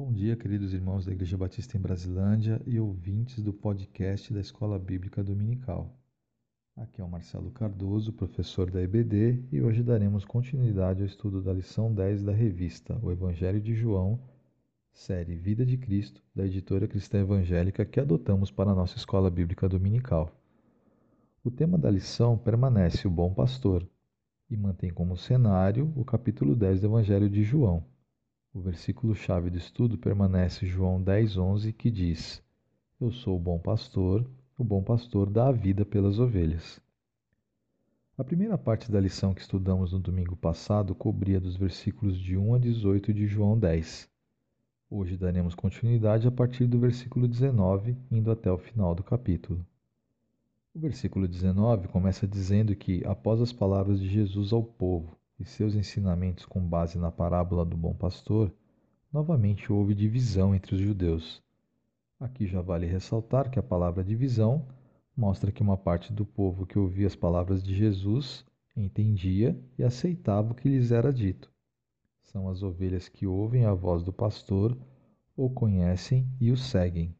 Bom dia, queridos irmãos da Igreja Batista em Brasilândia e ouvintes do podcast da Escola Bíblica Dominical. Aqui é o Marcelo Cardoso, professor da EBD, e hoje daremos continuidade ao estudo da lição 10 da revista O Evangelho de João, série Vida de Cristo, da editora cristã evangélica que adotamos para a nossa Escola Bíblica Dominical. O tema da lição permanece o bom pastor e mantém como cenário o capítulo 10 do Evangelho de João o versículo-chave do estudo permanece João 10:11, que diz: Eu sou o bom pastor, o bom pastor dá a vida pelas ovelhas. A primeira parte da lição que estudamos no domingo passado cobria dos versículos de 1 a 18 de João 10. Hoje daremos continuidade a partir do versículo 19, indo até o final do capítulo. O versículo 19 começa dizendo que, após as palavras de Jesus ao povo, e seus ensinamentos com base na parábola do bom pastor, novamente houve divisão entre os judeus. Aqui já vale ressaltar que a palavra divisão mostra que uma parte do povo que ouvia as palavras de Jesus entendia e aceitava o que lhes era dito. São as ovelhas que ouvem a voz do pastor, o conhecem e o seguem.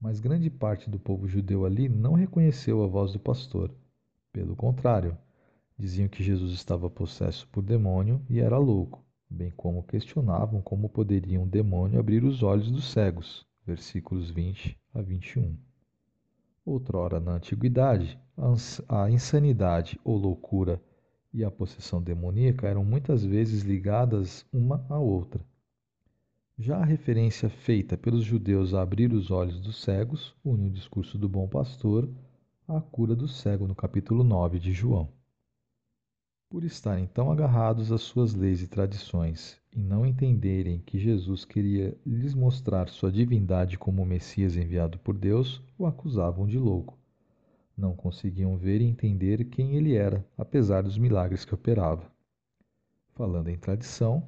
Mas grande parte do povo judeu ali não reconheceu a voz do pastor. Pelo contrário, Diziam que Jesus estava possesso por demônio e era louco, bem como questionavam como poderia um demônio abrir os olhos dos cegos. Versículos 20 a 21. Outrora, na antiguidade, a insanidade ou loucura e a possessão demoníaca eram muitas vezes ligadas uma à outra. Já a referência feita pelos judeus a abrir os olhos dos cegos une o discurso do bom pastor à cura do cego no capítulo 9 de João. Por estarem tão agarrados às suas leis e tradições e não entenderem que Jesus queria lhes mostrar sua divindade como Messias enviado por Deus, o acusavam de louco. Não conseguiam ver e entender quem ele era, apesar dos milagres que operava. Falando em tradição,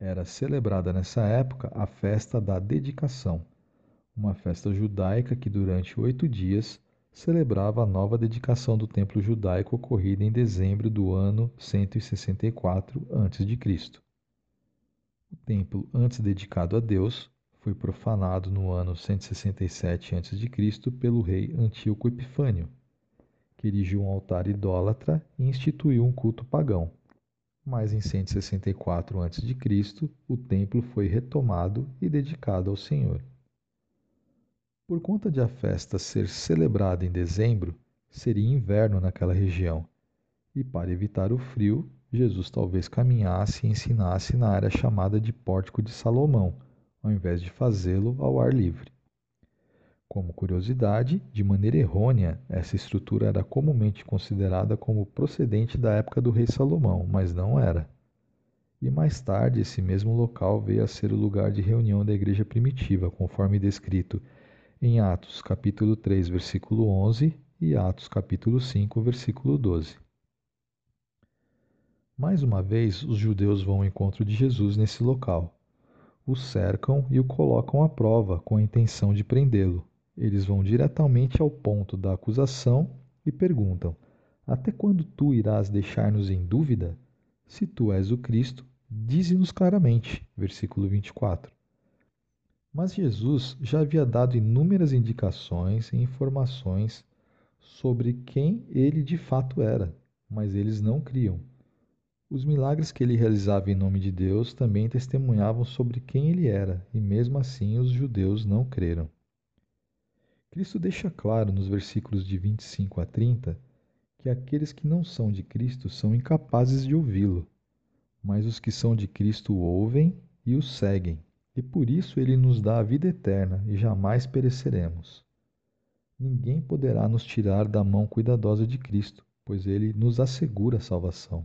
era celebrada nessa época a festa da dedicação, uma festa judaica que durante oito dias celebrava a nova dedicação do templo judaico ocorrida em dezembro do ano 164 a.C. O templo antes dedicado a Deus foi profanado no ano 167 a.C. pelo rei Antíoco Epifânio, que erigiu um altar idólatra e instituiu um culto pagão. Mas em 164 a.C., o templo foi retomado e dedicado ao Senhor. Por conta de a festa ser celebrada em dezembro, seria inverno naquela região, e para evitar o frio, Jesus talvez caminhasse e ensinasse na área chamada de Pórtico de Salomão, ao invés de fazê-lo ao ar livre. Como curiosidade, de maneira errônea, essa estrutura era comumente considerada como procedente da época do rei Salomão, mas não era. E mais tarde, esse mesmo local veio a ser o lugar de reunião da igreja primitiva, conforme descrito em Atos capítulo 3, versículo 11 e Atos capítulo 5, versículo 12. Mais uma vez, os judeus vão ao encontro de Jesus nesse local. O cercam e o colocam à prova com a intenção de prendê-lo. Eles vão diretamente ao ponto da acusação e perguntam: Até quando tu irás deixar-nos em dúvida? Se tu és o Cristo, dize-nos claramente. Versículo 24. Mas Jesus já havia dado inúmeras indicações e informações sobre quem ele de fato era, mas eles não criam. Os milagres que ele realizava em nome de Deus também testemunhavam sobre quem ele era, e mesmo assim os judeus não creram. Cristo deixa claro nos versículos de 25 a 30 que aqueles que não são de Cristo são incapazes de ouvi-lo, mas os que são de Cristo o ouvem e o seguem e por isso ele nos dá a vida eterna e jamais pereceremos. Ninguém poderá nos tirar da mão cuidadosa de Cristo, pois ele nos assegura a salvação.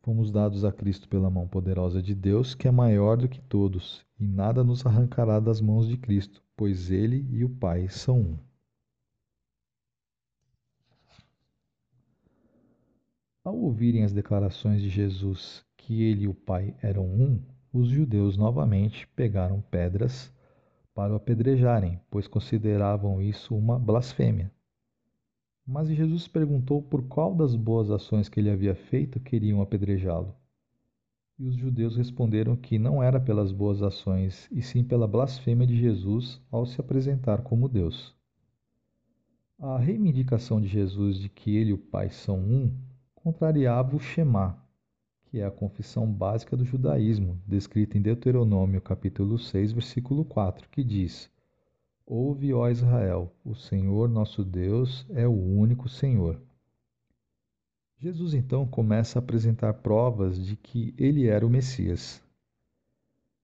Fomos dados a Cristo pela mão poderosa de Deus, que é maior do que todos, e nada nos arrancará das mãos de Cristo, pois ele e o Pai são um. Ao ouvirem as declarações de Jesus que ele e o Pai eram um, os judeus novamente pegaram pedras para o apedrejarem, pois consideravam isso uma blasfêmia. Mas Jesus perguntou por qual das boas ações que ele havia feito queriam apedrejá-lo. E os judeus responderam que não era pelas boas ações, e sim pela blasfêmia de Jesus ao se apresentar como Deus. A reivindicação de Jesus de que ele e o Pai são um contrariava o Shema, que é a confissão básica do judaísmo, descrita em Deuteronômio capítulo 6, versículo 4, que diz: Ouve, ó Israel, o Senhor nosso Deus é o único Senhor. Jesus então começa a apresentar provas de que ele era o Messias.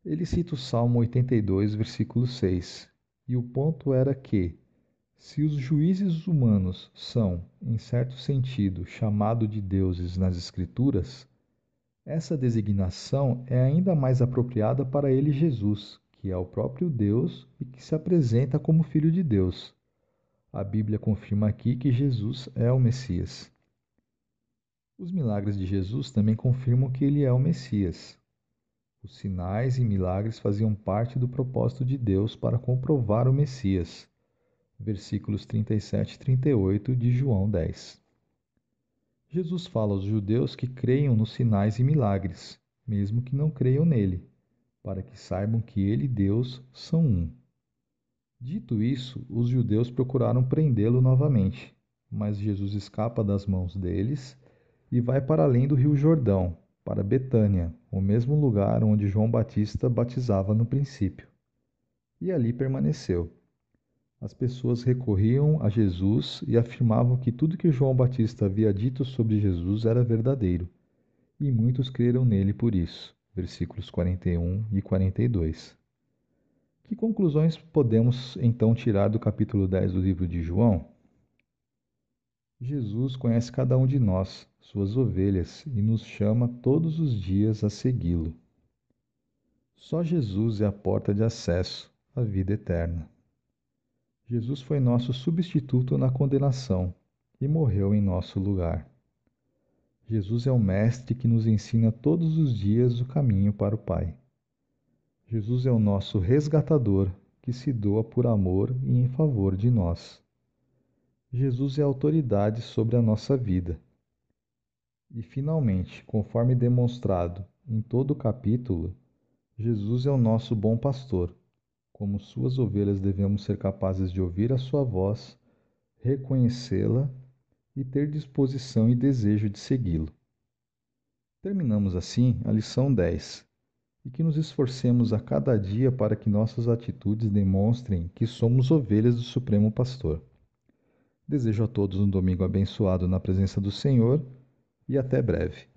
Ele cita o Salmo 82, versículo 6, e o ponto era que, se os juízes humanos são, em certo sentido, chamados de deuses nas Escrituras, essa designação é ainda mais apropriada para ele Jesus, que é o próprio Deus e que se apresenta como Filho de Deus. A Bíblia confirma aqui que Jesus é o Messias. Os milagres de Jesus também confirmam que ele é o Messias. Os sinais e milagres faziam parte do propósito de Deus para comprovar o Messias. Versículos 37 e 38 de João 10. Jesus fala aos judeus que creiam nos sinais e milagres, mesmo que não creiam nele, para que saibam que ele e Deus são um. Dito isso, os judeus procuraram prendê-lo novamente, mas Jesus escapa das mãos deles e vai para além do Rio Jordão, para Betânia, o mesmo lugar onde João Batista batizava no princípio. E ali permaneceu. As pessoas recorriam a Jesus e afirmavam que tudo que João Batista havia dito sobre Jesus era verdadeiro, e muitos creram nele por isso. Versículos 41 e 42. Que conclusões podemos então tirar do capítulo 10 do livro de João? Jesus conhece cada um de nós, suas ovelhas, e nos chama todos os dias a segui-lo. Só Jesus é a porta de acesso à vida eterna. Jesus foi nosso substituto na condenação e morreu em nosso lugar. Jesus é o Mestre que nos ensina todos os dias o caminho para o Pai. Jesus é o nosso resgatador que se doa por amor e em favor de nós. Jesus é autoridade sobre a nossa vida. E, finalmente, conforme demonstrado em todo o capítulo, Jesus é o nosso bom pastor. Como suas ovelhas, devemos ser capazes de ouvir a sua voz, reconhecê-la e ter disposição e desejo de segui-lo. Terminamos assim a lição 10 e que nos esforcemos a cada dia para que nossas atitudes demonstrem que somos ovelhas do Supremo Pastor. Desejo a todos um domingo abençoado na presença do Senhor e até breve.